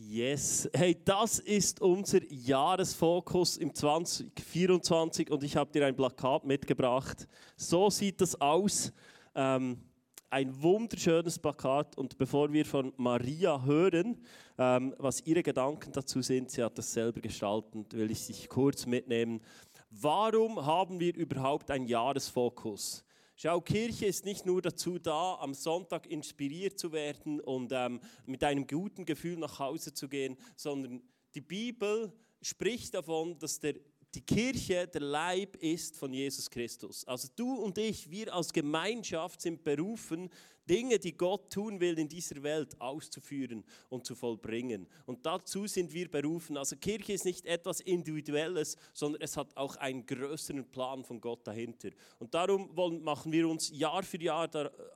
Yes, hey, das ist unser Jahresfokus im 2024 und ich habe dir ein Plakat mitgebracht. So sieht das aus. Ähm, ein wunderschönes Plakat und bevor wir von Maria hören, ähm, was ihre Gedanken dazu sind, sie hat das selber gestaltet, will ich dich kurz mitnehmen. Warum haben wir überhaupt einen Jahresfokus? Schau, Kirche ist nicht nur dazu da, am Sonntag inspiriert zu werden und ähm, mit einem guten Gefühl nach Hause zu gehen, sondern die Bibel spricht davon, dass der die Kirche der Leib ist von Jesus Christus. Also du und ich, wir als Gemeinschaft sind berufen, Dinge, die Gott tun will in dieser Welt, auszuführen und zu vollbringen. Und dazu sind wir berufen. Also Kirche ist nicht etwas Individuelles, sondern es hat auch einen größeren Plan von Gott dahinter. Und darum wollen, machen wir uns Jahr für Jahr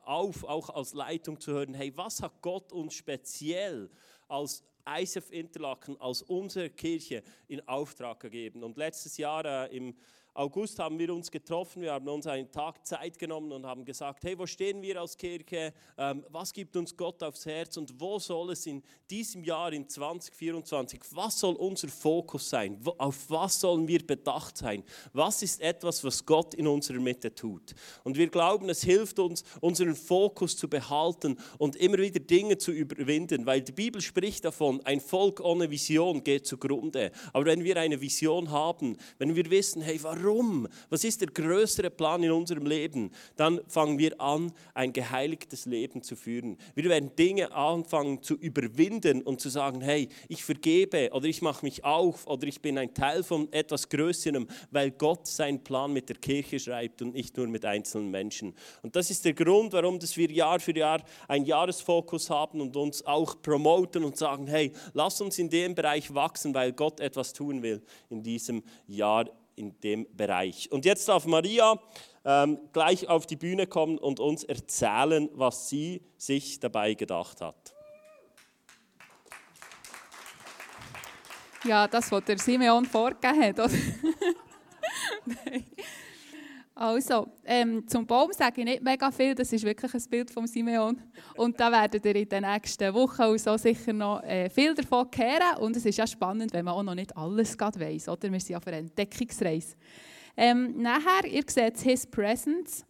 auf, auch als Leitung zu hören, hey, was hat Gott uns speziell als ISF Interlaken als unsere Kirche in Auftrag gegeben. Und letztes Jahr äh, im August haben wir uns getroffen, wir haben uns einen Tag Zeit genommen und haben gesagt, hey, wo stehen wir als Kirche, ähm, was gibt uns Gott aufs Herz und wo soll es in diesem Jahr, in 2024, was soll unser Fokus sein, auf was sollen wir bedacht sein, was ist etwas, was Gott in unserer Mitte tut. Und wir glauben, es hilft uns, unseren Fokus zu behalten und immer wieder Dinge zu überwinden, weil die Bibel spricht davon, ein Volk ohne Vision geht zugrunde. Aber wenn wir eine Vision haben, wenn wir wissen, hey, warum Warum? Was ist der größere Plan in unserem Leben? Dann fangen wir an, ein geheiligtes Leben zu führen. Wir werden Dinge anfangen zu überwinden und zu sagen, hey, ich vergebe oder ich mache mich auf oder ich bin ein Teil von etwas Größerem, weil Gott seinen Plan mit der Kirche schreibt und nicht nur mit einzelnen Menschen. Und das ist der Grund, warum dass wir Jahr für Jahr einen Jahresfokus haben und uns auch promoten und sagen, hey, lass uns in dem Bereich wachsen, weil Gott etwas tun will in diesem Jahr in dem Bereich. Und jetzt darf Maria ähm, gleich auf die Bühne kommen und uns erzählen, was sie sich dabei gedacht hat. Ja, das, was der Simeon vorgegeben hat. Oder? Also, ähm, zum Baum sage ich nicht mega viel, das ist wirklich ein Bild von Simeon. Und da werdet ihr in den nächsten Wochen auch so sicher noch äh, viel davon hören. Und es ist ja spannend, wenn man auch noch nicht alles weiß. Oder? Wir sind ja für eine Entdeckungsreise. Ähm, nachher, ihr seht His Presence.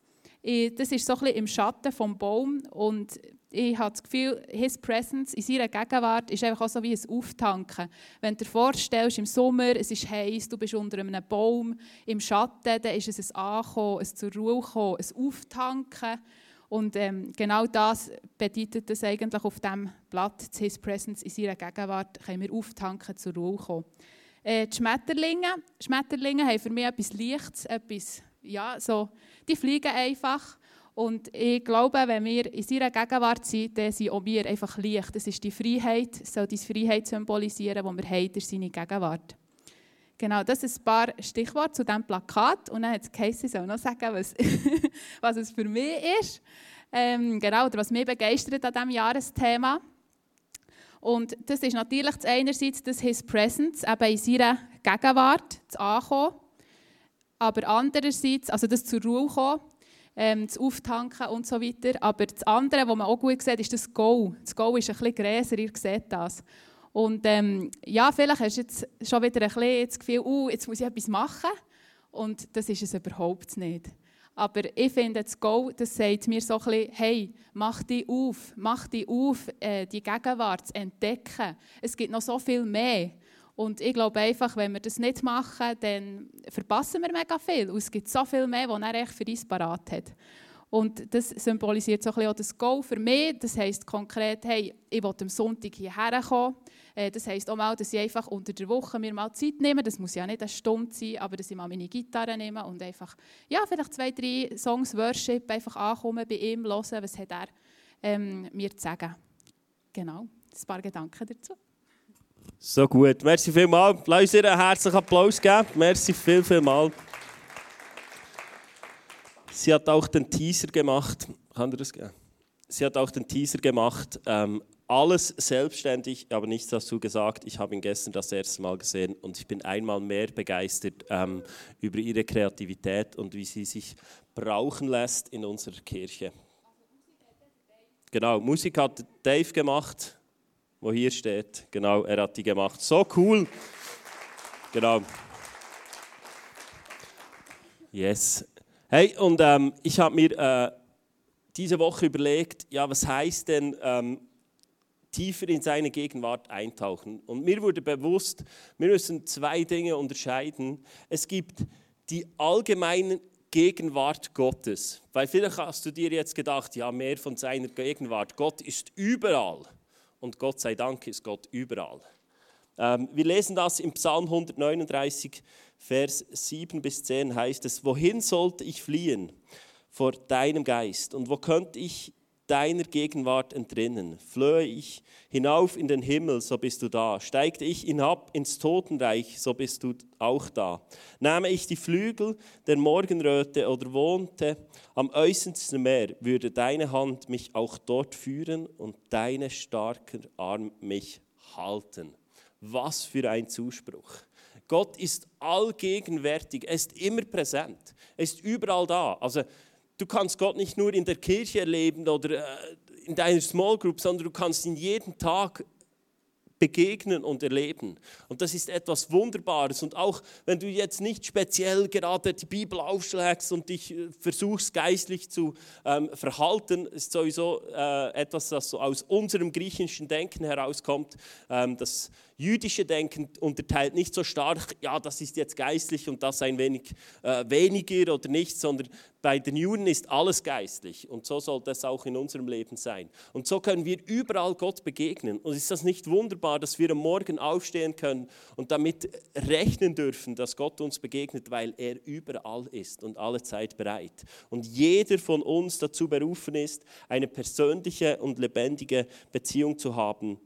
Das ist so ein bisschen im Schatten vom Baum. Und ich habe das Gefühl, His Presence in seiner Gegenwart ist einfach auch so wie ein Auftanken. Wenn du dir vorstellst, im Sommer, es ist heiß, du bist unter einem Baum, im Schatten, dann ist es ein Ankommen, ein zur Ruhe kommen, ein Auftanken. Und ähm, genau das bedeutet das eigentlich auf dem Blatt, His Presence in seiner Gegenwart, können wir auftanken, zur Ruhe kommen. Äh, die Schmetterlinge, Schmetterlinge haben für mich etwas Lichtes, etwas, ja, so, die fliegen einfach. Und ich glaube, wenn wir in seiner Gegenwart sind, dann sind auch wir einfach Licht. Das ist die Freiheit, soll die Freiheit symbolisieren, die wir haben durch seine Gegenwart. Genau, das ist ein paar Stichworte zu diesem Plakat. Und dann hat Casey soll noch sagen, was, was es für mich ist. Ähm, genau, oder was mich begeistert an diesem Jahresthema. Und das ist natürlich einerseits das His Presence, eben in seiner Gegenwart zu ankommen. Aber andererseits, also das zur Ruhe kommen, ähm, das Auftanken und so weiter. Aber das andere, was man auch gut sieht, ist das Go. Das Go ist ein bisschen größer, ihr seht das. Und ähm, ja, vielleicht hast du jetzt schon wieder ein bisschen das Gefühl, uh, jetzt muss ich etwas machen. Und das ist es überhaupt nicht. Aber ich finde, das Go, das sagt mir so ein bisschen, hey, mach dich auf, mach dich auf, äh, die Gegenwart zu entdecken. Es gibt noch so viel mehr. Und ich glaube einfach, wenn wir das nicht machen, dann verpassen wir mega viel. Und es gibt so viel mehr, was er echt für uns parat hat. Und das symbolisiert so ein bisschen auch das Goal für mich. Das heisst konkret, hey, ich will am Sonntag hierher kommen. Äh, das heisst auch mal, dass ich einfach unter der Woche mir mal Zeit nehme. Das muss ja nicht eine Stunde sein, aber dass ich mal meine Gitarre nehme und einfach, ja, vielleicht zwei, drei Songs Worship einfach ankommen bei ihm, hören, was hat er ähm, mir zu sagen. Genau, ein paar Gedanken dazu. So gut. Merci vielmals. Lass uns einen herzlichen Applaus geben. Merci viel, viel mal. Sie hat auch den Teaser gemacht. Kann das geben? Sie hat auch den Teaser gemacht. Ähm, alles selbstständig, aber nichts dazu gesagt. Ich habe ihn gestern das erste Mal gesehen und ich bin einmal mehr begeistert ähm, über ihre Kreativität und wie sie sich brauchen lässt in unserer Kirche. Genau, Musik hat Dave gemacht. Wo hier steht. Genau, er hat die gemacht. So cool. Genau. Yes. Hey, und ähm, ich habe mir äh, diese Woche überlegt, ja, was heißt denn ähm, tiefer in seine Gegenwart eintauchen? Und mir wurde bewusst, wir müssen zwei Dinge unterscheiden. Es gibt die allgemeine Gegenwart Gottes. Weil vielleicht hast du dir jetzt gedacht, ja, mehr von seiner Gegenwart. Gott ist überall. Und Gott sei Dank ist Gott überall. Ähm, wir lesen das im Psalm 139, Vers 7 bis 10 heißt es, wohin sollte ich fliehen vor deinem Geist und wo könnte ich deiner Gegenwart entrinnen? Flöhe ich hinauf in den Himmel, so bist du da. Steigte ich hinab ins Totenreich, so bist du auch da. Nahme ich die Flügel der Morgenröte oder wohnte am äußersten Meer, würde deine Hand mich auch dort führen und deine starker Arm mich halten. Was für ein Zuspruch. Gott ist allgegenwärtig, er ist immer präsent, er ist überall da. Also du kannst Gott nicht nur in der Kirche erleben oder äh, in deiner Small Group, sondern du kannst ihn jeden Tag begegnen und erleben. Und das ist etwas Wunderbares. Und auch wenn du jetzt nicht speziell gerade die Bibel aufschlägst und dich äh, versuchst geistlich zu ähm, verhalten, ist sowieso äh, etwas, das so aus unserem griechischen Denken herauskommt. Ähm, das jüdische Denken unterteilt nicht so stark, ja, das ist jetzt geistlich und das ein wenig äh, weniger oder nicht, sondern bei den Juden ist alles geistlich und so soll das auch in unserem Leben sein. Und so können wir überall Gott begegnen. Und ist das nicht wunderbar, dass wir am Morgen aufstehen können und damit rechnen dürfen, dass Gott uns begegnet, weil er überall ist und alle Zeit bereit. Und jeder von uns dazu berufen ist, eine persönliche und lebendige Beziehung zu haben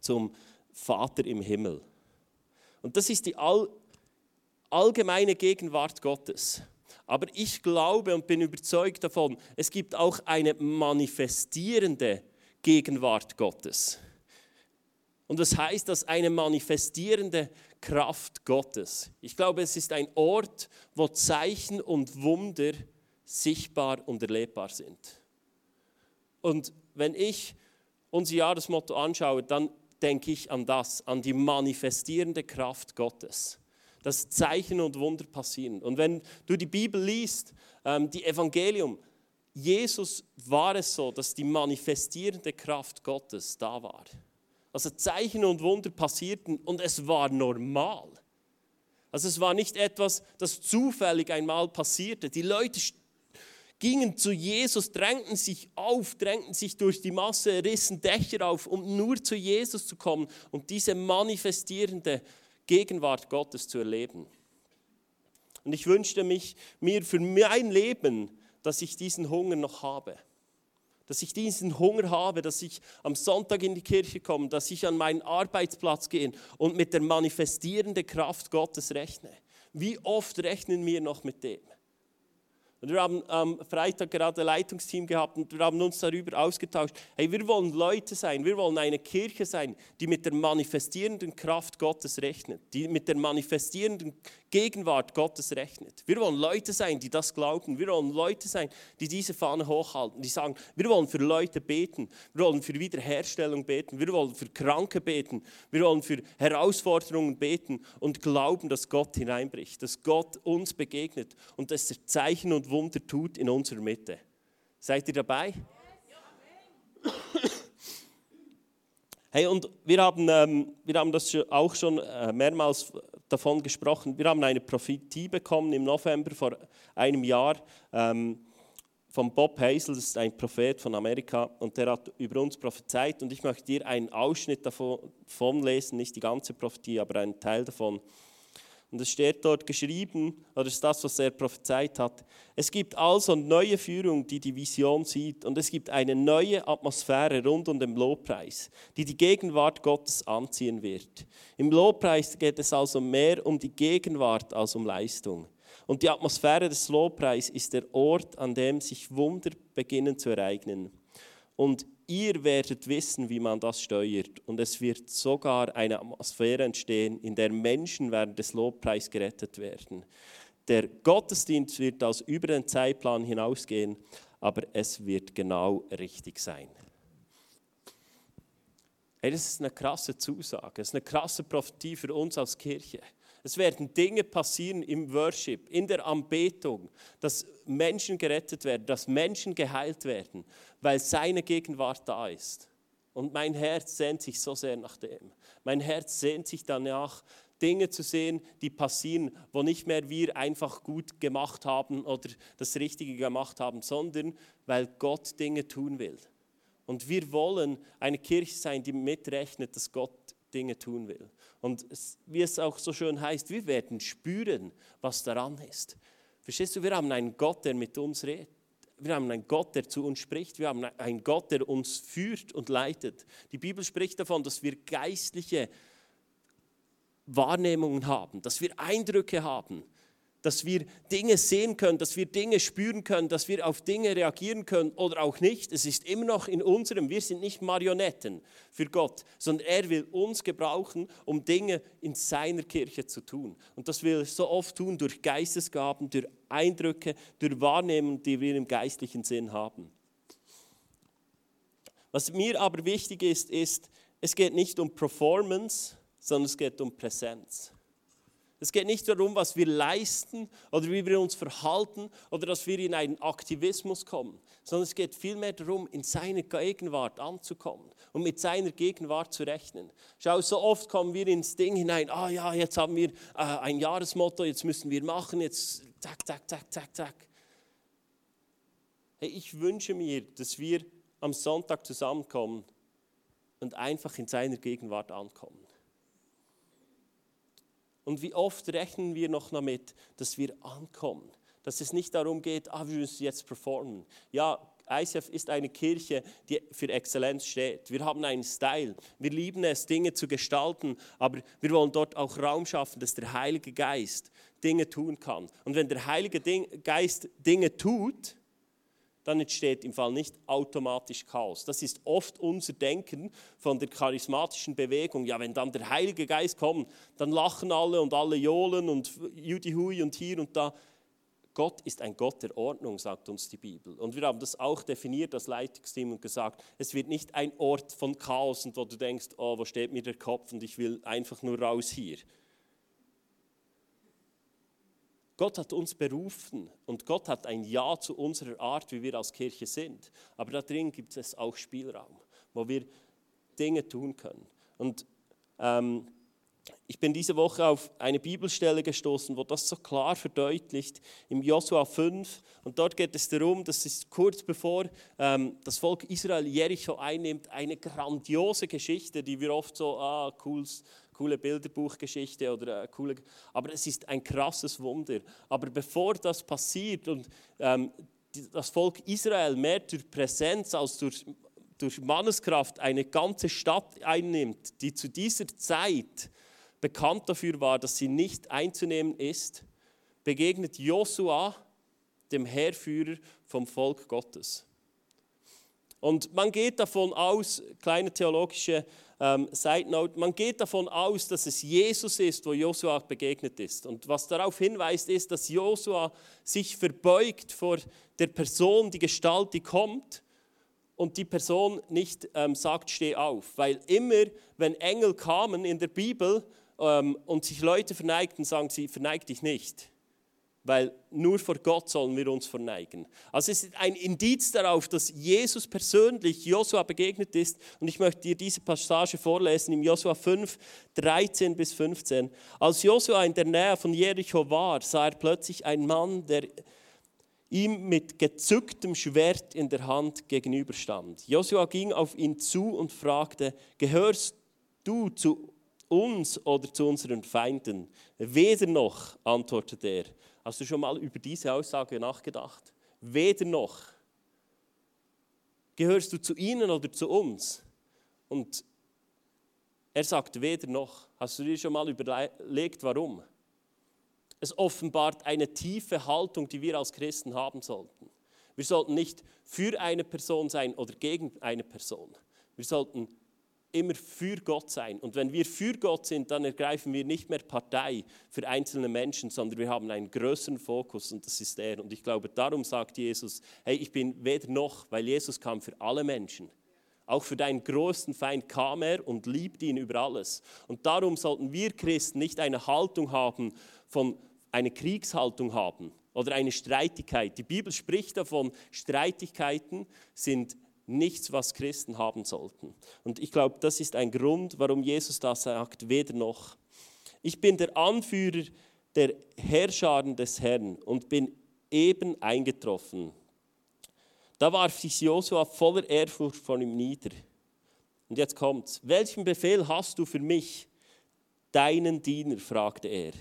zum Vater im Himmel. Und das ist die all, allgemeine Gegenwart Gottes. Aber ich glaube und bin überzeugt davon, es gibt auch eine manifestierende Gegenwart Gottes. Und das heißt, dass eine manifestierende Kraft Gottes. Ich glaube, es ist ein Ort, wo Zeichen und Wunder sichtbar und erlebbar sind. Und wenn ich unser Jahresmotto anschaue, dann denke ich an das, an die manifestierende Kraft Gottes. Dass Zeichen und Wunder passieren. Und wenn du die Bibel liest, ähm, die Evangelium, Jesus war es so, dass die manifestierende Kraft Gottes da war. Also Zeichen und Wunder passierten und es war normal. Also es war nicht etwas, das zufällig einmal passierte. Die Leute gingen zu Jesus, drängten sich auf, drängten sich durch die Masse, rissen Dächer auf, um nur zu Jesus zu kommen und diese manifestierende Gegenwart Gottes zu erleben. Und ich wünschte mich mir für mein Leben, dass ich diesen Hunger noch habe. Dass ich diesen Hunger habe, dass ich am Sonntag in die Kirche komme, dass ich an meinen Arbeitsplatz gehe und mit der manifestierenden Kraft Gottes rechne. Wie oft rechnen wir noch mit dem? Und wir haben am Freitag gerade ein Leitungsteam gehabt und wir haben uns darüber ausgetauscht. Hey, wir wollen Leute sein, wir wollen eine Kirche sein, die mit der manifestierenden Kraft Gottes rechnet, die mit der manifestierenden Gegenwart Gottes rechnet. Wir wollen Leute sein, die das glauben. Wir wollen Leute sein, die diese Fahne hochhalten, die sagen, wir wollen für Leute beten, wir wollen für Wiederherstellung beten, wir wollen für Kranke beten, wir wollen für Herausforderungen beten und glauben, dass Gott hineinbricht, dass Gott uns begegnet und dass er Zeichen und Wunder tut in unserer Mitte. Seid ihr dabei? Hey, und wir haben, ähm, wir haben das auch schon äh, mehrmals davon gesprochen. Wir haben eine Prophetie bekommen im November vor einem Jahr ähm, von Bob Hazel, das ist ein Prophet von Amerika, und der hat über uns prophezeit. Und ich möchte dir einen Ausschnitt davon lesen, nicht die ganze Prophetie, aber einen Teil davon. Und es steht dort geschrieben, oder ist das, was er prophezeit hat. Es gibt also neue Führung, die die Vision sieht. Und es gibt eine neue Atmosphäre rund um den Lobpreis, die die Gegenwart Gottes anziehen wird. Im Lobpreis geht es also mehr um die Gegenwart als um Leistung. Und die Atmosphäre des Lobpreis ist der Ort, an dem sich Wunder beginnen zu ereignen. Und ihr werdet wissen, wie man das steuert. Und es wird sogar eine Atmosphäre entstehen, in der Menschen während des Lobpreis gerettet werden. Der Gottesdienst wird aus über den Zeitplan hinausgehen, aber es wird genau richtig sein. Hey, das ist eine krasse Zusage, das ist eine krasse Prophetie für uns als Kirche. Es werden Dinge passieren im Worship, in der Anbetung, dass Menschen gerettet werden, dass Menschen geheilt werden, weil seine Gegenwart da ist. Und mein Herz sehnt sich so sehr nach dem. Mein Herz sehnt sich danach, Dinge zu sehen, die passieren, wo nicht mehr wir einfach gut gemacht haben oder das Richtige gemacht haben, sondern weil Gott Dinge tun will. Und wir wollen eine Kirche sein, die mitrechnet, dass Gott Dinge tun will. Und es, wie es auch so schön heißt, wir werden spüren, was daran ist. Verstehst du, wir haben einen Gott, der mit uns redet. Wir haben einen Gott, der zu uns spricht. Wir haben einen Gott, der uns führt und leitet. Die Bibel spricht davon, dass wir geistliche Wahrnehmungen haben, dass wir Eindrücke haben, dass wir Dinge sehen können, dass wir Dinge spüren können, dass wir auf Dinge reagieren können oder auch nicht. Es ist immer noch in unserem, wir sind nicht Marionetten für Gott, sondern er will uns gebrauchen, um Dinge in seiner Kirche zu tun. Und das will er so oft tun durch Geistesgaben, durch Eindrücke, durch Wahrnehmungen, die wir im geistlichen Sinn haben. Was mir aber wichtig ist, ist, es geht nicht um Performance, sondern es geht um Präsenz. Es geht nicht darum, was wir leisten oder wie wir uns verhalten oder dass wir in einen Aktivismus kommen, sondern es geht vielmehr darum, in seine Gegenwart anzukommen und mit seiner Gegenwart zu rechnen. Schau, so oft kommen wir ins Ding hinein, ah ja, jetzt haben wir äh, ein Jahresmotto, jetzt müssen wir machen, jetzt zack, zack, zack, zack, zack. Hey, ich wünsche mir, dass wir am Sonntag zusammenkommen und einfach in seiner Gegenwart ankommen. Und wie oft rechnen wir noch damit, dass wir ankommen? Dass es nicht darum geht, ah, wir müssen jetzt performen. Ja, ICF ist eine Kirche, die für Exzellenz steht. Wir haben einen Style. Wir lieben es, Dinge zu gestalten, aber wir wollen dort auch Raum schaffen, dass der Heilige Geist Dinge tun kann. Und wenn der Heilige Geist Dinge tut, dann entsteht im Fall nicht automatisch Chaos. Das ist oft unser Denken von der charismatischen Bewegung. Ja, wenn dann der Heilige Geist kommt, dann lachen alle und alle johlen und Judihui und hier und da. Gott ist ein Gott der Ordnung, sagt uns die Bibel. Und wir haben das auch definiert als Leitungsteam und gesagt, es wird nicht ein Ort von Chaos und wo du denkst, oh, wo steht mir der Kopf und ich will einfach nur raus hier. Gott hat uns berufen und Gott hat ein Ja zu unserer Art, wie wir als Kirche sind. Aber da drin gibt es auch Spielraum, wo wir Dinge tun können. Und ähm, ich bin diese Woche auf eine Bibelstelle gestoßen, wo das so klar verdeutlicht, im Josua 5. Und dort geht es darum, dass es kurz bevor ähm, das Volk Israel Jericho einnimmt, eine grandiose Geschichte, die wir oft so, ah, cool, coole Bilderbuchgeschichte oder coole, aber es ist ein krasses Wunder. Aber bevor das passiert und ähm, das Volk Israel mehr durch Präsenz als durch, durch Manneskraft eine ganze Stadt einnimmt, die zu dieser Zeit bekannt dafür war, dass sie nicht einzunehmen ist, begegnet Josua dem Heerführer vom Volk Gottes. Und man geht davon aus, kleine theologische ähm, Side Note, man geht davon aus, dass es Jesus ist, wo Josua begegnet ist. Und was darauf hinweist, ist, dass Josua sich verbeugt vor der Person, die Gestalt, die kommt und die Person nicht ähm, sagt, steh auf. Weil immer, wenn Engel kamen in der Bibel ähm, und sich Leute verneigten, sagen sie, verneig dich nicht weil nur vor Gott sollen wir uns verneigen. Also es ist ein Indiz darauf, dass Jesus persönlich Josua begegnet ist. Und ich möchte dir diese Passage vorlesen im Josua 5, 13 bis 15. Als Josua in der Nähe von Jericho war, sah er plötzlich einen Mann, der ihm mit gezücktem Schwert in der Hand gegenüberstand. Josua ging auf ihn zu und fragte, gehörst du zu uns oder zu unseren Feinden? Weder noch, antwortete er. Hast du schon mal über diese Aussage nachgedacht? Weder noch. Gehörst du zu ihnen oder zu uns? Und er sagt weder noch. Hast du dir schon mal überlegt, warum? Es offenbart eine tiefe Haltung, die wir als Christen haben sollten. Wir sollten nicht für eine Person sein oder gegen eine Person. Wir sollten immer für Gott sein. Und wenn wir für Gott sind, dann ergreifen wir nicht mehr Partei für einzelne Menschen, sondern wir haben einen größeren Fokus und das ist er. Und ich glaube, darum sagt Jesus, hey, ich bin weder noch, weil Jesus kam für alle Menschen. Auch für deinen größten Feind kam er und liebt ihn über alles. Und darum sollten wir Christen nicht eine Haltung haben, von eine Kriegshaltung haben oder eine Streitigkeit. Die Bibel spricht davon, Streitigkeiten sind nichts, was Christen haben sollten. Und ich glaube, das ist ein Grund, warum Jesus da sagt, weder noch. Ich bin der Anführer der Herrscharen des Herrn und bin eben eingetroffen. Da warf sich Josua voller Ehrfurcht vor ihm nieder. Und jetzt kommt's. Welchen Befehl hast du für mich, deinen Diener? fragte er.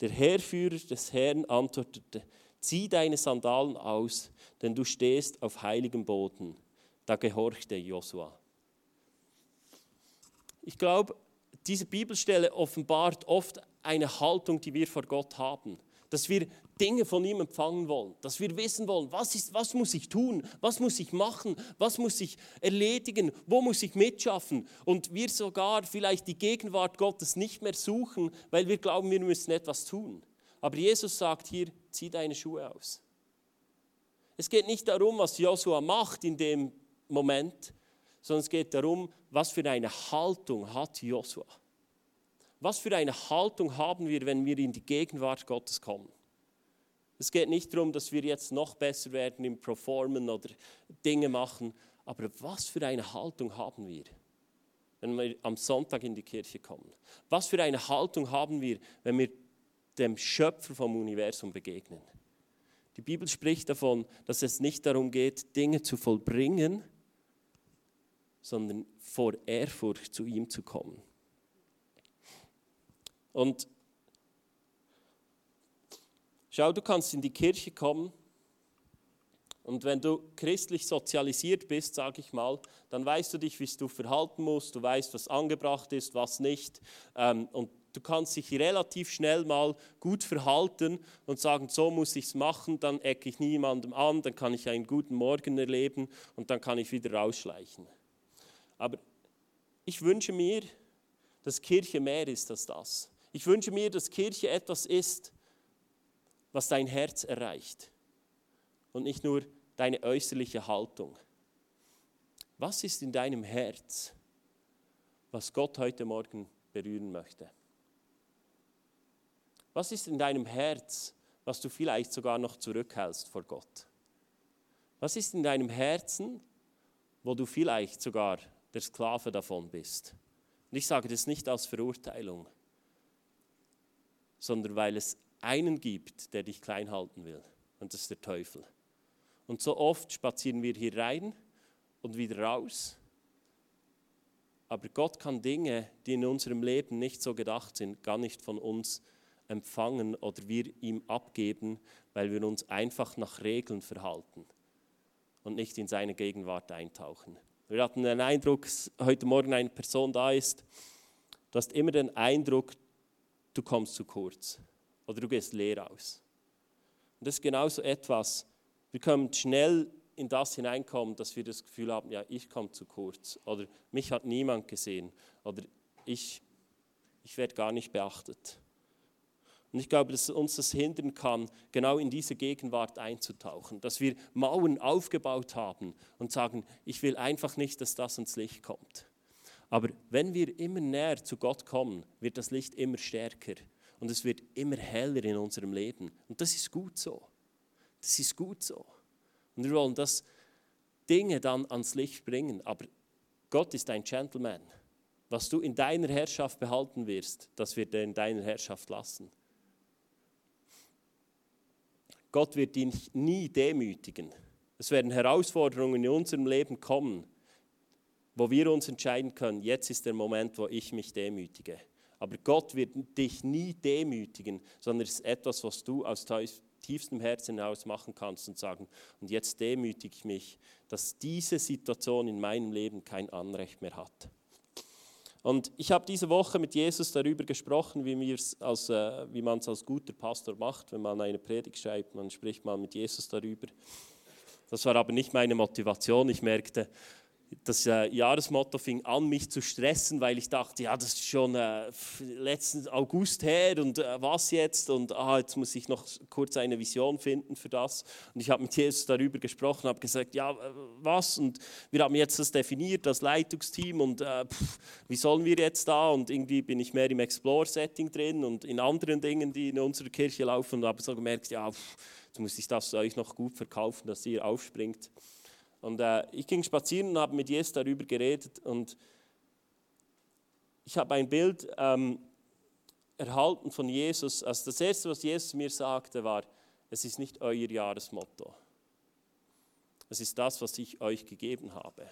Der Heerführer des Herrn antwortete: Zieh deine Sandalen aus, denn du stehst auf heiligem Boden. Da gehorchte Josua. Ich glaube, diese Bibelstelle offenbart oft eine Haltung, die wir vor Gott haben. Dass wir Dinge von ihm empfangen wollen, dass wir wissen wollen, was, ist, was muss ich tun, was muss ich machen, was muss ich erledigen, wo muss ich mitschaffen und wir sogar vielleicht die Gegenwart Gottes nicht mehr suchen, weil wir glauben, wir müssen etwas tun. Aber Jesus sagt hier, zieh deine Schuhe aus. Es geht nicht darum, was Joshua macht in dem Moment, sondern es geht darum, was für eine Haltung hat Joshua. Was für eine Haltung haben wir, wenn wir in die Gegenwart Gottes kommen? Es geht nicht darum, dass wir jetzt noch besser werden im Performen oder Dinge machen, aber was für eine Haltung haben wir, wenn wir am Sonntag in die Kirche kommen? Was für eine Haltung haben wir, wenn wir dem Schöpfer vom Universum begegnen? Die Bibel spricht davon, dass es nicht darum geht, Dinge zu vollbringen, sondern vor Ehrfurcht zu ihm zu kommen. Und schau, du kannst in die Kirche kommen und wenn du christlich sozialisiert bist, sage ich mal, dann weißt du dich, wie du verhalten musst, du weißt, was angebracht ist, was nicht. Ähm, und du kannst dich relativ schnell mal gut verhalten und sagen, so muss ich es machen, dann ecke ich niemandem an, dann kann ich einen guten Morgen erleben und dann kann ich wieder rausschleichen. Aber ich wünsche mir, dass Kirche mehr ist als das. Ich wünsche mir, dass Kirche etwas ist, was dein Herz erreicht und nicht nur deine äußerliche Haltung. Was ist in deinem Herz, was Gott heute Morgen berühren möchte? Was ist in deinem Herz, was du vielleicht sogar noch zurückhältst vor Gott? Was ist in deinem Herzen, wo du vielleicht sogar der Sklave davon bist? Und ich sage das nicht als Verurteilung, sondern weil es einen gibt, der dich klein halten will. Und das ist der Teufel. Und so oft spazieren wir hier rein und wieder raus. Aber Gott kann Dinge, die in unserem Leben nicht so gedacht sind, gar nicht von uns empfangen oder wir ihm abgeben, weil wir uns einfach nach Regeln verhalten und nicht in seine Gegenwart eintauchen. Wir hatten den Eindruck, heute Morgen eine Person da ist, du hast immer den Eindruck, du kommst zu kurz oder du gehst leer aus. Und das ist genauso etwas, wir können schnell in das hineinkommen, dass wir das Gefühl haben, ja, ich komme zu kurz oder mich hat niemand gesehen oder ich, ich werde gar nicht beachtet. Und ich glaube, dass uns das hindern kann, genau in diese Gegenwart einzutauchen, dass wir Mauern aufgebaut haben und sagen, ich will einfach nicht, dass das ans Licht kommt. Aber wenn wir immer näher zu Gott kommen, wird das Licht immer stärker und es wird immer heller in unserem Leben. Und das ist gut so. Das ist gut so. Und wir wollen das Dinge dann ans Licht bringen. Aber Gott ist ein Gentleman. Was du in deiner Herrschaft behalten wirst, das wird er in deiner Herrschaft lassen. Gott wird dich nie demütigen. Es werden Herausforderungen in unserem Leben kommen, wo wir uns entscheiden können, jetzt ist der Moment, wo ich mich demütige. Aber Gott wird dich nie demütigen, sondern es ist etwas, was du aus tiefstem Herzen heraus machen kannst und sagen, und jetzt demütige ich mich, dass diese Situation in meinem Leben kein Anrecht mehr hat. Und ich habe diese Woche mit Jesus darüber gesprochen, wie, äh, wie man es als guter Pastor macht, wenn man eine Predigt schreibt, man spricht mal mit Jesus darüber. Das war aber nicht meine Motivation. Ich merkte, das äh, Jahresmotto fing an, mich zu stressen, weil ich dachte, ja, das ist schon äh, letzten August her und äh, was jetzt? Und ah, jetzt muss ich noch kurz eine Vision finden für das. Und ich habe mit Jesus darüber gesprochen, habe gesagt, ja, äh, was? Und wir haben jetzt das definiert, das Leitungsteam und äh, pff, wie sollen wir jetzt da? Und irgendwie bin ich mehr im Explore-Setting drin und in anderen Dingen, die in unserer Kirche laufen und habe so gemerkt, ja, pff, jetzt muss ich das euch noch gut verkaufen, dass ihr aufspringt. Und äh, ich ging spazieren und habe mit Jesus darüber geredet und ich habe ein Bild ähm, erhalten von Jesus. Also das Erste, was Jesus mir sagte, war, es ist nicht euer Jahresmotto. Es ist das, was ich euch gegeben habe.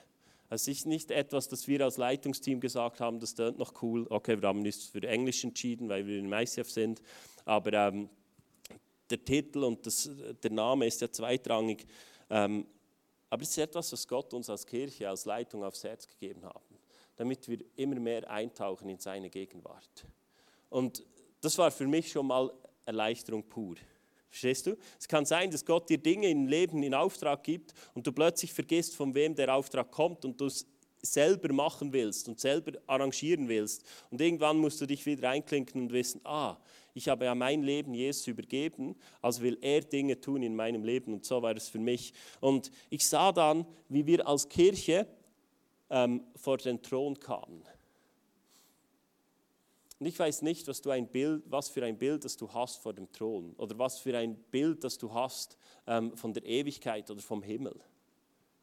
Es ist nicht etwas, das wir als Leitungsteam gesagt haben, das ist noch cool. Okay, wir haben uns für Englisch entschieden, weil wir im ICF sind. Aber ähm, der Titel und das, der Name ist ja zweitrangig. Ähm, aber es ist etwas, was Gott uns als Kirche, als Leitung aufs Herz gegeben hat, damit wir immer mehr eintauchen in seine Gegenwart. Und das war für mich schon mal Erleichterung pur. Verstehst du? Es kann sein, dass Gott dir Dinge im Leben in Auftrag gibt und du plötzlich vergisst, von wem der Auftrag kommt und du es selber machen willst und selber arrangieren willst. Und irgendwann musst du dich wieder einklinken und wissen, ah, ich habe ja mein Leben Jesus übergeben, also will er Dinge tun in meinem Leben und so war es für mich. Und ich sah dann, wie wir als Kirche ähm, vor den Thron kamen. Und ich weiß nicht, was, du ein Bild, was für ein Bild das du hast vor dem Thron oder was für ein Bild das du hast ähm, von der Ewigkeit oder vom Himmel.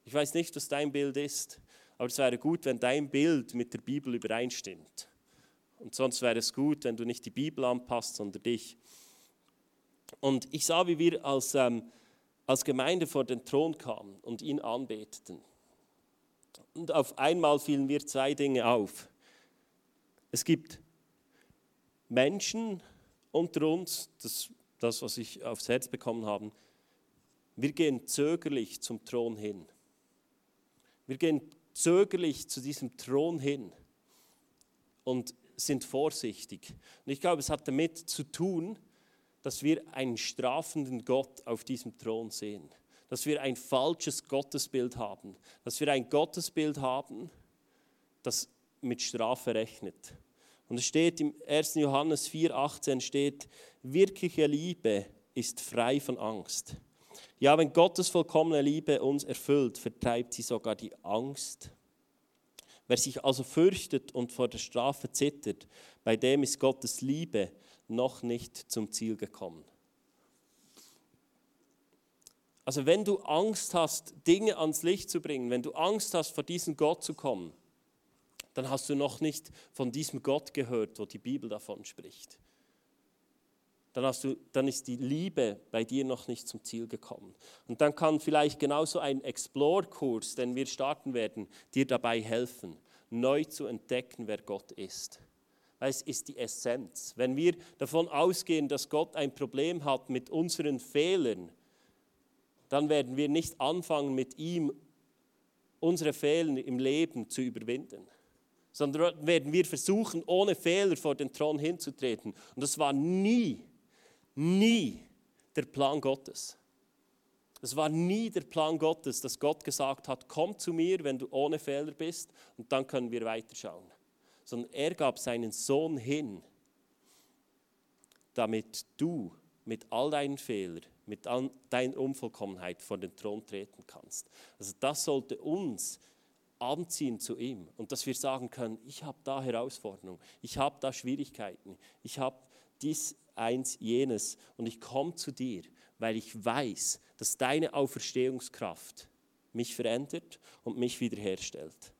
Ich weiß nicht, was dein Bild ist, aber es wäre gut, wenn dein Bild mit der Bibel übereinstimmt. Und sonst wäre es gut, wenn du nicht die Bibel anpasst, sondern dich. Und ich sah, wie wir als, ähm, als Gemeinde vor den Thron kamen und ihn anbeteten. Und auf einmal fielen mir zwei Dinge auf. Es gibt Menschen unter uns, das, das was ich aufs Herz bekommen habe, wir gehen zögerlich zum Thron hin. Wir gehen zögerlich zu diesem Thron hin. Und sind vorsichtig. Und ich glaube, es hat damit zu tun, dass wir einen strafenden Gott auf diesem Thron sehen. Dass wir ein falsches Gottesbild haben. Dass wir ein Gottesbild haben, das mit Strafe rechnet. Und es steht im 1. Johannes 4,18 steht, wirkliche Liebe ist frei von Angst. Ja, wenn Gottes vollkommene Liebe uns erfüllt, vertreibt sie sogar die Angst Wer sich also fürchtet und vor der Strafe zittert, bei dem ist Gottes Liebe noch nicht zum Ziel gekommen. Also wenn du Angst hast, Dinge ans Licht zu bringen, wenn du Angst hast, vor diesen Gott zu kommen, dann hast du noch nicht von diesem Gott gehört, wo die Bibel davon spricht. Dann, hast du, dann ist die Liebe bei dir noch nicht zum Ziel gekommen. Und dann kann vielleicht genauso ein Explore-Kurs, den wir starten werden, dir dabei helfen, neu zu entdecken, wer Gott ist. Weil es ist die Essenz. Wenn wir davon ausgehen, dass Gott ein Problem hat mit unseren Fehlern, dann werden wir nicht anfangen, mit ihm unsere Fehler im Leben zu überwinden, sondern werden wir versuchen, ohne Fehler vor den Thron hinzutreten. Und das war nie, nie der Plan Gottes. Es war nie der Plan Gottes, dass Gott gesagt hat, komm zu mir, wenn du ohne Fehler bist und dann können wir weiterschauen. Sondern er gab seinen Sohn hin, damit du mit all deinen Fehlern, mit all deiner Unvollkommenheit vor den Thron treten kannst. Also das sollte uns anziehen zu ihm und dass wir sagen können, ich habe da Herausforderungen, ich habe da Schwierigkeiten, ich habe dies, eins, jenes und ich komme zu dir weil ich weiß, dass deine Auferstehungskraft mich verändert und mich wiederherstellt.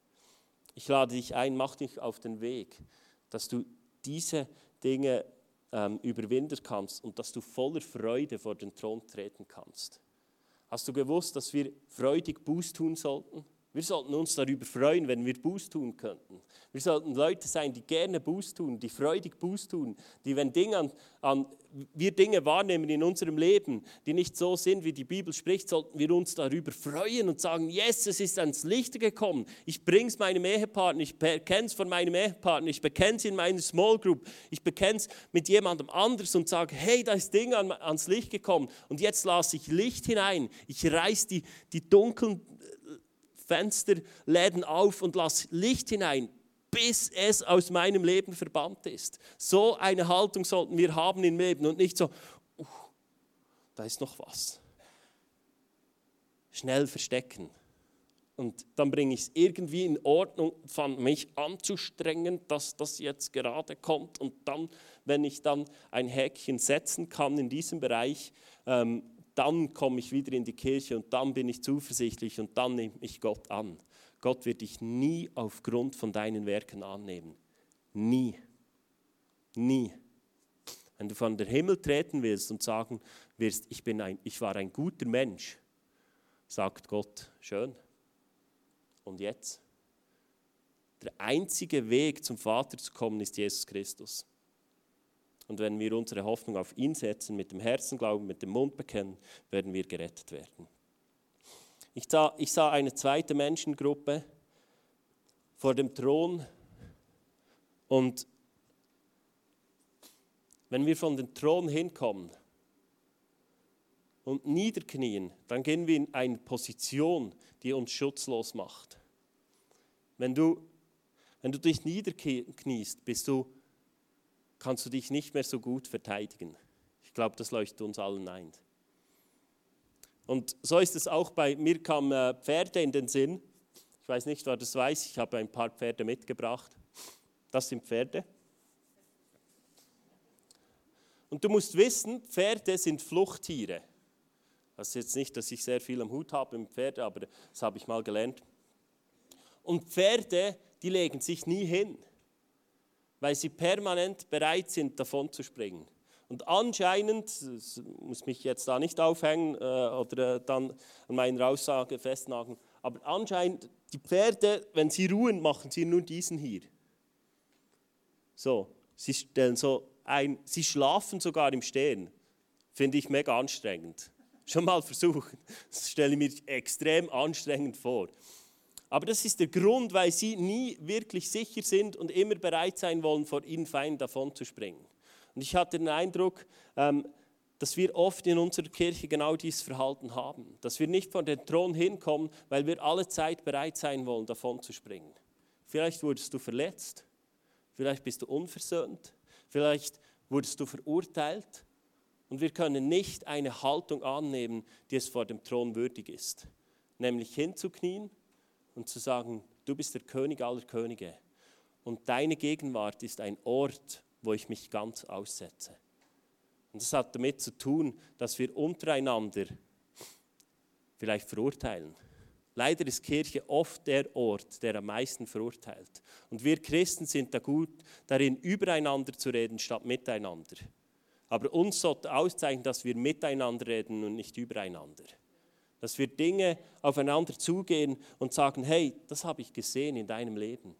Ich lade dich ein, mach dich auf den Weg, dass du diese Dinge ähm, überwinden kannst und dass du voller Freude vor den Thron treten kannst. Hast du gewusst, dass wir freudig Buß tun sollten? Wir sollten uns darüber freuen, wenn wir Buß tun könnten. Wir sollten Leute sein, die gerne Buß tun, die freudig Buß tun, die, wenn Dinge an, an, wir Dinge wahrnehmen in unserem Leben, die nicht so sind, wie die Bibel spricht, sollten wir uns darüber freuen und sagen, yes, es ist ans Licht gekommen. Ich bringe es meinem Ehepartner, ich bekenne es von meinem Ehepartner, ich bekenne es in meiner Small Group, ich bekenne es mit jemandem anders und sage, hey, da ist Ding an, ans Licht gekommen und jetzt lasse ich Licht hinein. Ich reiße die, die dunklen Fensterläden auf und lass Licht hinein, bis es aus meinem Leben verbannt ist. So eine Haltung sollten wir haben im Leben und nicht so, uh, da ist noch was. Schnell verstecken. Und dann bringe ich es irgendwie in Ordnung, von mich anzustrengen, dass das jetzt gerade kommt. Und dann, wenn ich dann ein Häkchen setzen kann in diesem Bereich, ähm, dann komme ich wieder in die Kirche und dann bin ich zuversichtlich und dann nehme ich Gott an. Gott wird dich nie aufgrund von deinen Werken annehmen. Nie. Nie. Wenn du von der Himmel treten willst und sagen wirst, ich, bin ein, ich war ein guter Mensch, sagt Gott, schön. Und jetzt? Der einzige Weg zum Vater zu kommen ist Jesus Christus. Und wenn wir unsere Hoffnung auf ihn setzen, mit dem Herzen glauben, mit dem Mund bekennen, werden wir gerettet werden. Ich sah, ich sah eine zweite Menschengruppe vor dem Thron und wenn wir von dem Thron hinkommen und niederknien, dann gehen wir in eine Position, die uns schutzlos macht. Wenn du, wenn du dich niederkniest, bist du, kannst du dich nicht mehr so gut verteidigen. Ich glaube, das leuchtet uns allen ein. Und so ist es auch bei mir kamen äh, Pferde in den Sinn. Ich weiß nicht, wer das weiß, ich habe ein paar Pferde mitgebracht. Das sind Pferde. Und du musst wissen, Pferde sind Fluchttiere. Das ist jetzt nicht, dass ich sehr viel am Hut habe mit Pferden, aber das habe ich mal gelernt. Und Pferde, die legen sich nie hin, weil sie permanent bereit sind, davon zu springen. Und anscheinend, das muss mich jetzt da nicht aufhängen äh, oder äh, dann an meiner Aussage festnageln, aber anscheinend, die Pferde, wenn sie ruhen, machen sie nur diesen hier. So, sie stellen so ein, sie schlafen sogar im Stehen. Finde ich mega anstrengend. Schon mal versuchen. Das stelle ich mir extrem anstrengend vor. Aber das ist der Grund, weil sie nie wirklich sicher sind und immer bereit sein wollen, vor ihnen Feinden davon zu springen. Und ich hatte den Eindruck, ähm, dass wir oft in unserer Kirche genau dieses Verhalten haben. Dass wir nicht von den Thron hinkommen, weil wir alle Zeit bereit sein wollen, davon zu springen. Vielleicht wurdest du verletzt, vielleicht bist du unversöhnt, vielleicht wurdest du verurteilt. Und wir können nicht eine Haltung annehmen, die es vor dem Thron würdig ist. Nämlich hinzuknien und zu sagen, du bist der König aller Könige. Und deine Gegenwart ist ein Ort, wo ich mich ganz aussetze. Und das hat damit zu tun, dass wir untereinander vielleicht verurteilen. Leider ist Kirche oft der Ort, der am meisten verurteilt. Und wir Christen sind da gut darin, übereinander zu reden statt miteinander. Aber uns sollte auszeichnen, dass wir miteinander reden und nicht übereinander. Dass wir Dinge aufeinander zugehen und sagen, hey, das habe ich gesehen in deinem Leben.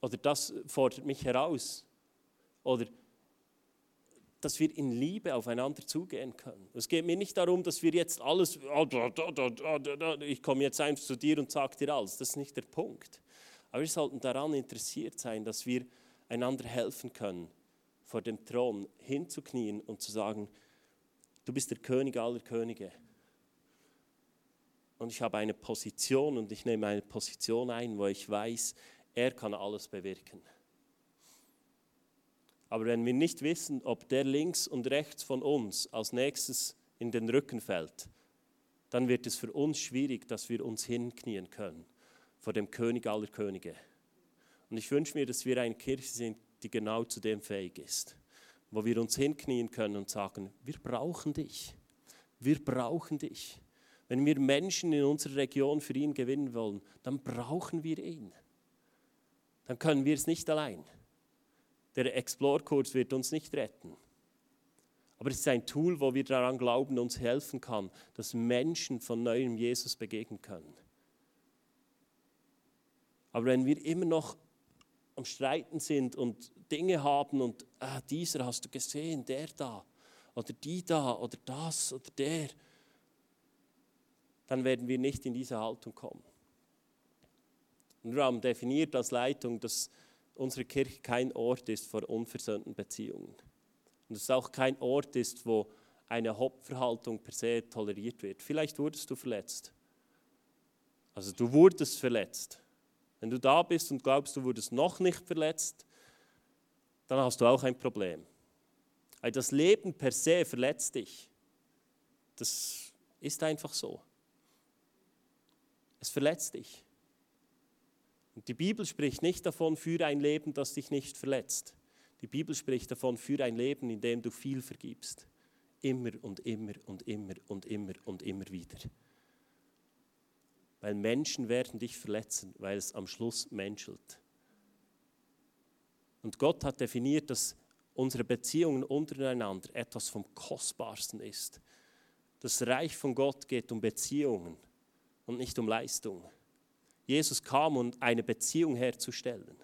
Oder das fordert mich heraus. Oder dass wir in Liebe aufeinander zugehen können. Es geht mir nicht darum, dass wir jetzt alles, ich komme jetzt einfach zu dir und sage dir alles. Das ist nicht der Punkt. Aber wir sollten daran interessiert sein, dass wir einander helfen können, vor dem Thron hinzuknien und zu sagen, du bist der König aller Könige. Und ich habe eine Position und ich nehme eine Position ein, wo ich weiß, er kann alles bewirken. Aber wenn wir nicht wissen, ob der links und rechts von uns als nächstes in den Rücken fällt, dann wird es für uns schwierig, dass wir uns hinknien können vor dem König aller Könige. Und ich wünsche mir, dass wir eine Kirche sind, die genau zu dem fähig ist, wo wir uns hinknien können und sagen, wir brauchen dich, wir brauchen dich. Wenn wir Menschen in unserer Region für ihn gewinnen wollen, dann brauchen wir ihn. Dann können wir es nicht allein. Der Explore-Kurs wird uns nicht retten. Aber es ist ein Tool, wo wir daran glauben, uns helfen kann, dass Menschen von neuem Jesus begegnen können. Aber wenn wir immer noch am Streiten sind und Dinge haben und ah, dieser hast du gesehen, der da oder die da oder das oder der, dann werden wir nicht in diese Haltung kommen. Und wir definiert als Leitung, dass unsere Kirche kein Ort ist vor unversöhnten Beziehungen. Und es auch kein Ort ist, wo eine Hauptverhaltung per se toleriert wird. Vielleicht wurdest du verletzt. Also du wurdest verletzt. Wenn du da bist und glaubst, du wurdest noch nicht verletzt, dann hast du auch ein Problem. Weil das Leben per se verletzt dich. Das ist einfach so. Es verletzt dich. Und die Bibel spricht nicht davon, für ein Leben, das dich nicht verletzt. Die Bibel spricht davon, für ein Leben, in dem du viel vergibst. Immer und immer und immer und immer und immer wieder. Weil Menschen werden dich verletzen, weil es am Schluss menschelt. Und Gott hat definiert, dass unsere Beziehungen untereinander etwas vom Kostbarsten ist. Das Reich von Gott geht um Beziehungen und nicht um Leistung. Jesus kam, um eine Beziehung herzustellen.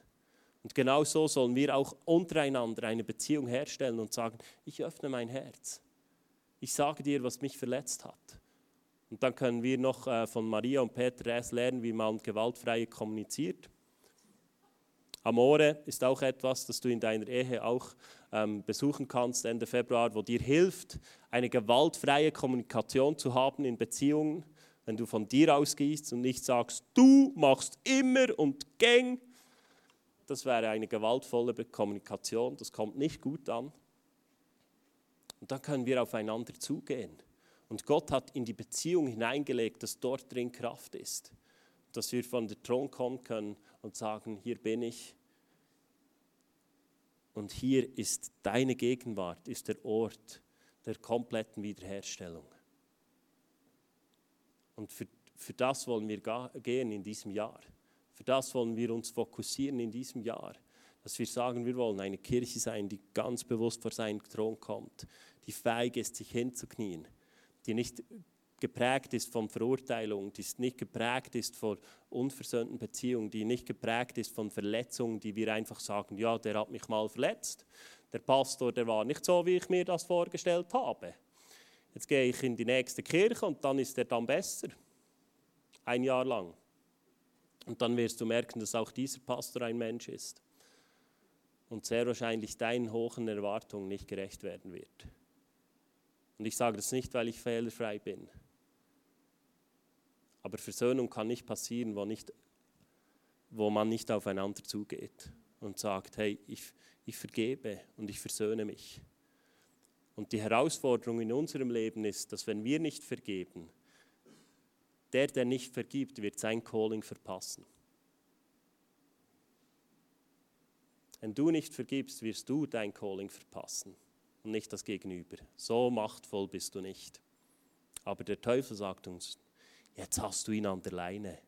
Und genau so sollen wir auch untereinander eine Beziehung herstellen und sagen, ich öffne mein Herz. Ich sage dir, was mich verletzt hat. Und dann können wir noch äh, von Maria und Peter erst lernen, wie man gewaltfrei kommuniziert. Amore ist auch etwas, das du in deiner Ehe auch ähm, besuchen kannst Ende Februar, wo dir hilft, eine gewaltfreie Kommunikation zu haben in Beziehungen, wenn du von dir ausgehst und nicht sagst, du machst immer und gäng. Das wäre eine gewaltvolle Kommunikation, das kommt nicht gut an. Und dann können wir aufeinander zugehen. Und Gott hat in die Beziehung hineingelegt, dass dort drin Kraft ist. Dass wir von der Thron kommen können und sagen, hier bin ich. Und hier ist deine Gegenwart, ist der Ort der kompletten Wiederherstellung. Und für, für das wollen wir gehen in diesem Jahr. Für das wollen wir uns fokussieren in diesem Jahr. Dass wir sagen, wir wollen eine Kirche sein, die ganz bewusst vor seinen Thron kommt, die fähig ist, sich hinzuknien, die nicht geprägt ist von Verurteilung, die nicht geprägt ist von unversöhnten Beziehungen, die nicht geprägt ist von Verletzungen, die wir einfach sagen, ja, der hat mich mal verletzt. Der Pastor, der war nicht so, wie ich mir das vorgestellt habe. Jetzt gehe ich in die nächste Kirche und dann ist er dann besser. Ein Jahr lang. Und dann wirst du merken, dass auch dieser Pastor ein Mensch ist. Und sehr wahrscheinlich deinen hohen Erwartungen nicht gerecht werden wird. Und ich sage das nicht, weil ich fehlerfrei bin. Aber Versöhnung kann nicht passieren, wo, nicht, wo man nicht aufeinander zugeht und sagt, hey, ich, ich vergebe und ich versöhne mich. Und die Herausforderung in unserem Leben ist, dass wenn wir nicht vergeben, der, der nicht vergibt, wird sein Calling verpassen. Wenn du nicht vergibst, wirst du dein Calling verpassen und nicht das Gegenüber. So machtvoll bist du nicht. Aber der Teufel sagt uns, jetzt hast du ihn an der Leine.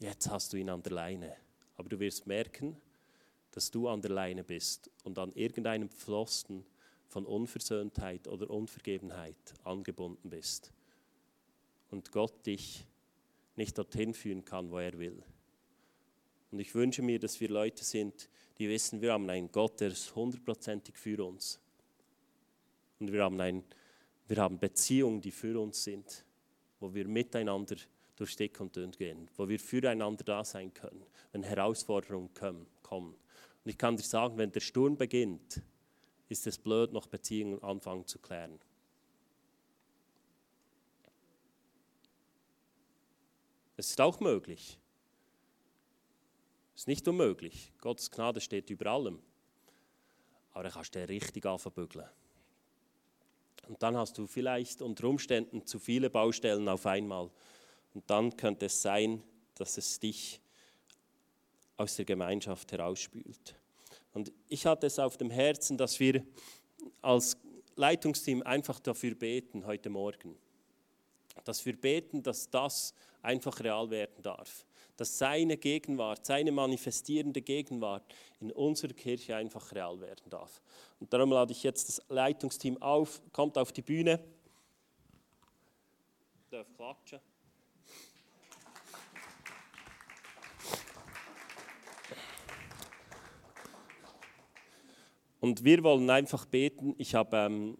Jetzt hast du ihn an der Leine. Aber du wirst merken, dass du an der Leine bist und an irgendeinem Pflosten von Unversöhntheit oder Unvergebenheit angebunden bist. Und Gott dich nicht dorthin führen kann, wo er will. Und ich wünsche mir, dass wir Leute sind, die wissen, wir haben einen Gott, der ist hundertprozentig für uns. Und wir haben, ein, wir haben Beziehungen, die für uns sind, wo wir miteinander durch dick und dünn gehen, wo wir füreinander da sein können, wenn Herausforderungen kommen. Und ich kann dir sagen, wenn der Sturm beginnt, ist es blöd, noch Beziehungen anfangen zu klären. Es ist auch möglich, ist nicht unmöglich. Gottes Gnade steht über allem. Aber dann kannst du den richtig anverbügeln. Und dann hast du vielleicht unter Umständen zu viele Baustellen auf einmal. Und dann könnte es sein, dass es dich aus der Gemeinschaft herausspült. Und ich hatte es auf dem Herzen, dass wir als Leitungsteam einfach dafür beten heute Morgen. Dass wir beten, dass das einfach real werden darf dass seine Gegenwart, seine manifestierende Gegenwart in unserer Kirche einfach real werden darf. Und darum lade ich jetzt das Leitungsteam auf, kommt auf die Bühne. Darf klatschen. Und wir wollen einfach beten. Ich habe ähm,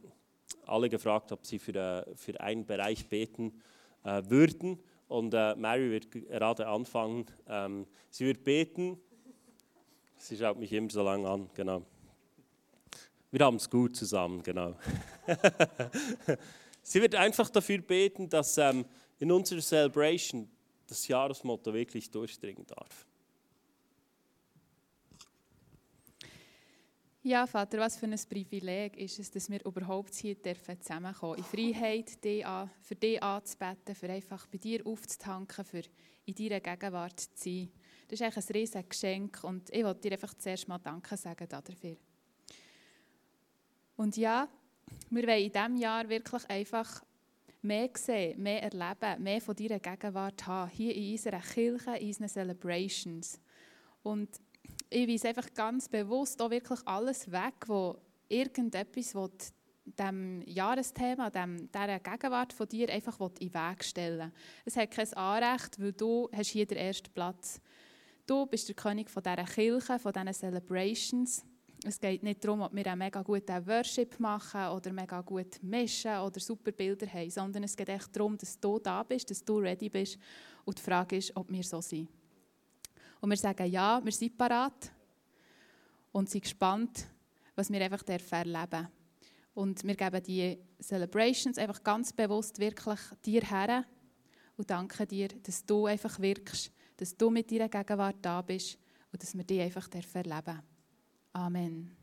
alle gefragt, ob sie für, äh, für einen Bereich beten äh, würden. Und äh, Mary wird gerade anfangen. Ähm, sie wird beten. Sie schaut mich immer so lange an, genau. Wir haben es gut zusammen, genau. sie wird einfach dafür beten, dass ähm, in unserer Celebration das Jahresmotto wirklich durchdringen darf. Ja, Vater, was für ein Privileg ist es, dass wir überhaupt hier dürfen zusammenkommen In Freiheit, für dich anzubeten, für einfach bei dir aufzutanken, für in deiner Gegenwart zu sein. Das ist eigentlich ein riesiges Geschenk und ich wollte dir einfach zuerst mal Danke sagen dafür. Und ja, wir wollen in diesem Jahr wirklich einfach mehr sehen, mehr erleben, mehr von deiner Gegenwart haben, hier in unserer Kirche, in unseren Celebrations. Und ich weise einfach ganz bewusst auch wirklich alles weg, wo irgendetwas will, dem Jahresthema, dem, dieser Gegenwart von dir einfach in den Weg stellen Es hat kein Anrecht, weil du hast hier den ersten Platz. Du bist der König von dieser Kirche, von diesen Celebrations. Es geht nicht darum, ob wir einen mega guten Worship machen oder mega gut mischen oder super Bilder haben, sondern es geht echt darum, dass du da bist, dass du ready bist. Und die Frage ist, ob wir so sind. Und wir sagen, ja, wir sind parat und sind gespannt, was wir einfach erleben dürfen. Und wir geben die Celebrations einfach ganz bewusst wirklich dir her und danken dir, dass du einfach wirkst, dass du mit deiner Gegenwart da bist und dass wir die einfach erleben dürfen. Amen.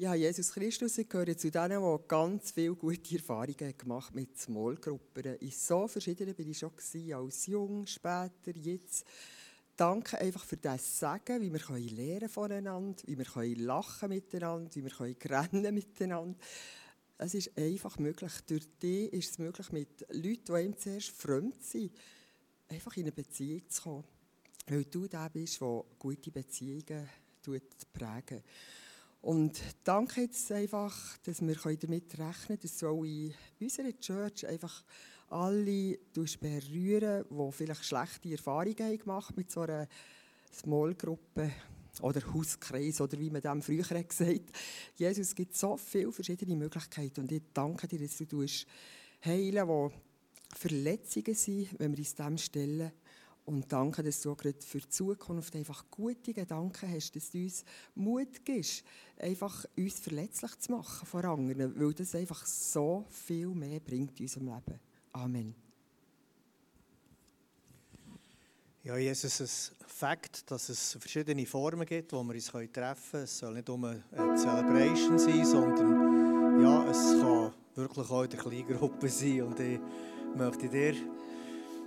Ja, Jesus Christus, ich gehöre zu denen, die ganz viele gute Erfahrungen gemacht mit Smallgruppen. In so verschiedenen bin ich schon gewesen, als jung, später, jetzt. Danke einfach für das Sagen, wie wir lernen voneinander, wie wir lachen miteinander, wie wir rennen miteinander. Es ist einfach möglich. Durch dich ist es möglich, mit Leuten, die einem zuerst fremd sind, einfach in eine Beziehung zu kommen. Weil du der bist, der gute Beziehungen prägt. Und danke jetzt einfach, dass wir damit rechnen können, dass du in unserer Church einfach alle berühren, die vielleicht schlechte Erfahrungen haben gemacht mit so einer Small-Gruppe oder Hauskreis oder wie man dem früher gesagt hat. Jesus, es gibt so viele verschiedene Möglichkeiten und ich danke dir, dass du heilen, wo Verletzungen sind, wenn wir uns dem stellen und danke, dass du gerade für die Zukunft einfach gute Gedanken hast, dass du uns Mut gibst, einfach uns verletzlich zu machen vor anderen, weil das einfach so viel mehr bringt in unserem Leben. Amen. Ja, Jesus, es Fakt, dass es verschiedene Formen gibt, wo wir uns treffen können. Es soll nicht um eine Celebration sein, sondern ja, es kann wirklich auch in der Kleingruppe sein. Und ich möchte dir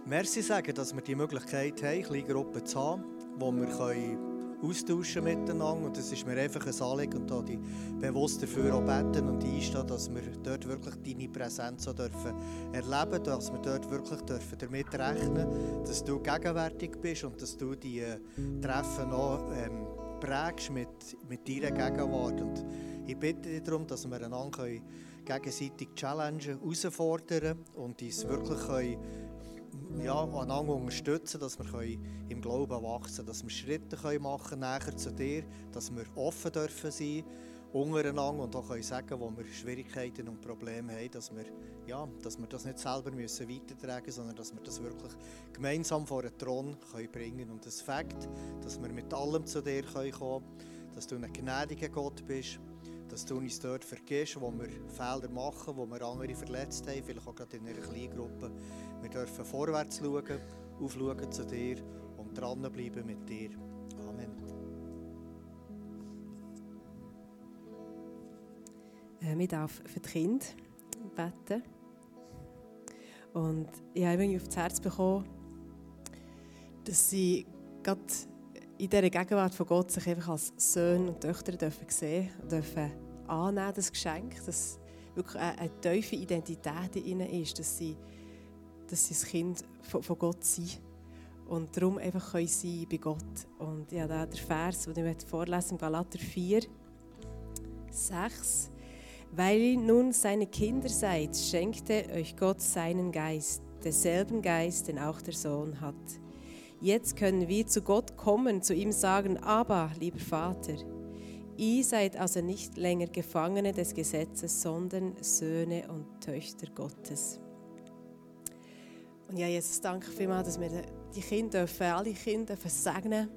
Merci sagen, dass wir die Möglichkeit haben, kleine Gruppen zu haben, wo wir können austauschen miteinander. Und das ist mir einfach ein Anliegen und da die bewusst dafür auch und einstehen, dass wir dort wirklich deine Präsenz auch dürfen erleben dass wir dort wirklich dürfen damit rechnen dass du gegenwärtig bist und dass du die äh, Treffen auch ähm, prägst mit, mit deiner Gegenwart. Und ich bitte dich darum, dass wir einander gegenseitig challengen, herausfordern und uns wirklich können ja, einander unterstützen, dass wir im Glauben wachsen können, dass wir Schritte machen können, näher zu dir, dass wir offen dürfen sein untereinander und auch können sagen, wo wir Schwierigkeiten und Probleme haben, dass wir, ja, dass wir das nicht selber müssen weitertragen müssen, sondern dass wir das wirklich gemeinsam vor den Thron können bringen. Und das Fakt, dass wir mit allem zu dir kommen können, dass du ein gnädiger Gott bist, dass du uns dort vergisst, wo wir Fehler machen, wo wir andere verletzt haben, vielleicht auch gerade in einer kleinen Gruppe. Wir dürfen vorwärts schauen, aufschauen zu dir und dranbleiben mit dir. Amen. Äh, ich darf für die Kinder beten. Und ich habe irgendwie aufs Herz bekommen, dass sie gerade in dieser Gegenwart von Gott sich einfach als Söhne und Töchter dürfen sehen dürfen annehmen, das Geschenk, dass wirklich eine, eine tiefe Identität in ihnen ist, dass sie, dass sie das Kind von, von Gott sind und darum einfach können sein bei Gott. Und ja, da der Vers, den ich vorlesen Galater 4, 6. Weil ihr nun seine Kinder seid, schenkte euch Gott seinen Geist, denselben Geist, den auch der Sohn hat. Jetzt können wir zu Gott kommen, zu ihm sagen, aber, lieber Vater, Ihr seid also nicht länger Gefangene des Gesetzes, sondern Söhne und Töchter Gottes. Und ja, Jesus, danke vielmals, dass wir die Kinder dürfen, alle Kinder dürfen segnen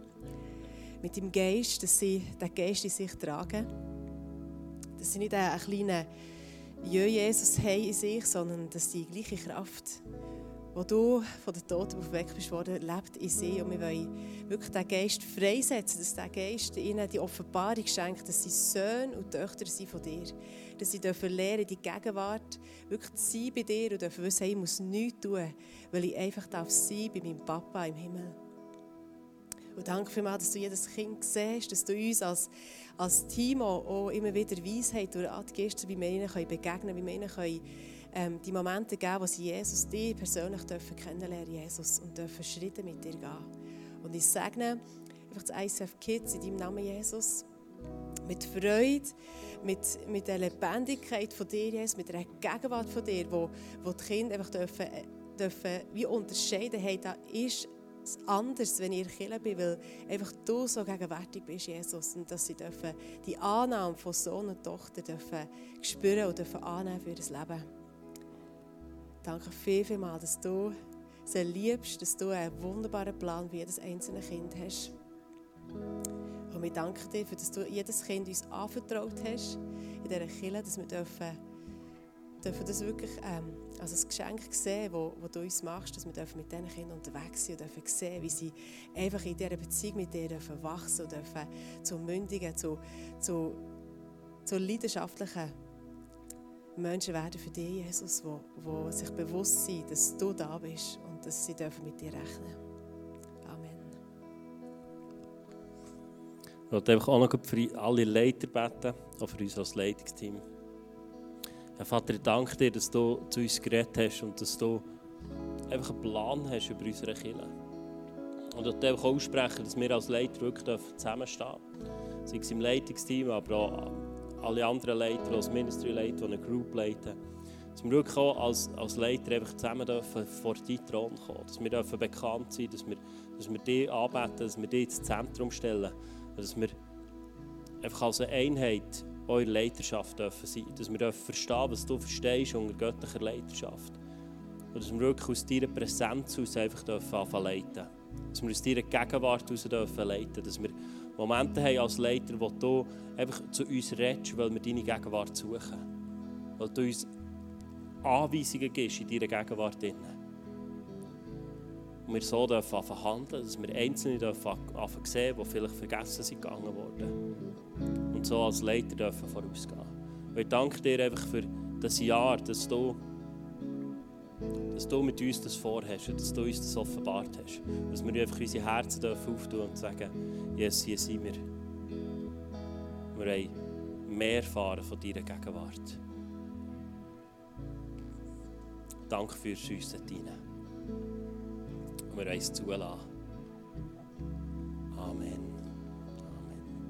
mit dem Geist, dass sie den Geist in sich tragen. Dass sie nicht einen kleinen ja, Jesus haben in sich, sondern dass die gleiche Kraft, wo du von den Toten aufgeweckt bist worden, lebt in sie. Und wir wollen wirklich diesen Geist freisetzen, dass dieser Geist ihnen die Offenbarung schenkt, dass sie Söhne und Töchter sind von dir. Dass sie dürfen lernen, die Gegenwart wirklich zu sein bei dir und dürfen wissen, ich muss nichts tun, weil ich einfach darf sein bei meinem Papa im Himmel. Und danke vielmals, dass du jedes Kind siehst, dass du uns als, als Team auch immer wieder Weisheit durch Gäste, wie wir ihnen begegnen können, wie wir ihnen können, ähm, die Momente geben, wo sie Jesus, dir persönlich dürfen kennenlernen, Jesus, und dürfen Schritte mit dir gehen. Und ich segne einfach das ICF Kids in deinem Namen, Jesus, mit Freude, mit, mit der Lebendigkeit von dir, Jesus, mit der Gegenwart von dir, wo, wo die Kinder einfach dürfen, dürfen wie unterscheiden, hey, da ist anders, wenn ich Kirche bin, weil einfach du so gegenwärtig bist, Jesus, und dass sie dürfen die Annahme von Sohn und Tochter dürfen spüren und dürfen annehmen für das Leben. Danke viel, viel mal, dass du sie liebst, dass du einen wunderbaren Plan für jedes einzelne Kind hast. Und wir danken dir, dass du jedes Kind uns anvertraut hast in dieser Kirche, dass wir dürfen dürfen das wirklich ähm, als ein Geschenk sehen, wo, wo du uns machst, dass wir dürfen mit diesen Kindern unterwegs sind und dürfen sehen, wie sie einfach in dieser Beziehung mit dir dürfen wachsen und dürfen zu mündigen, zu, zu, zu leidenschaftlichen Menschen werden für dich, Jesus, wo, wo sich bewusst sind, dass du da bist und dass sie dürfen mit dir rechnen. Amen. Ich möchte einfach auch noch für alle Leiter beten, auch für uns als Leitungsteam. Herr Vater, ich danke dir, dass du zu uns geredet hast und dass du einfach einen Plan hast über unsere Kirche. Und ich einfach aussprechen, dass wir als Leiter wirklich zusammenstehen dürfen. Sei es im Leitungsteam, aber auch alle anderen Leiter, als Ministry-Leiter, die eine Group leiten. Dass wir wirklich auch als, als Leiter einfach zusammen dürfen vor deinen Thron kommen. Dass wir dürfen bekannt sein, dass wir, dass wir dich anbeten, dass wir dich ins Zentrum stellen. Dass wir einfach als eine Einheit eure Leiterschaft dürfen sein. Dass wir dürfen verstehen, was du verstehst unter göttlicher Leiterschaft. Und dass wir wirklich aus deiner Präsenz aus einfach dürfen anfangen leiten. Dass wir aus deiner Gegenwart heraus dürfen leiten. Dass wir Momente haben als Leiter, wo du einfach zu uns redest, weil wir deine Gegenwart suchen. Weil du uns Anweisungen gibst in deiner Gegenwart. Drin. Und wir so dürfen anfangen handeln, dass wir Einzelne dürfen anfangen sehen, die vielleicht vergessen sind gegangen worden. So als Leiter dürfen vorausgehen. Und ich danke dir einfach für das Jahr, dass du, dass du mit uns das vorhast und dass du uns das offenbart hast. Dass wir einfach unsere Herzen dürfen auftun und sagen, Jesus, hier sind wir. Wir wollen mehr erfahren von deiner Gegenwart. Danke fürs uns dort. Und wir wollen es zulassen.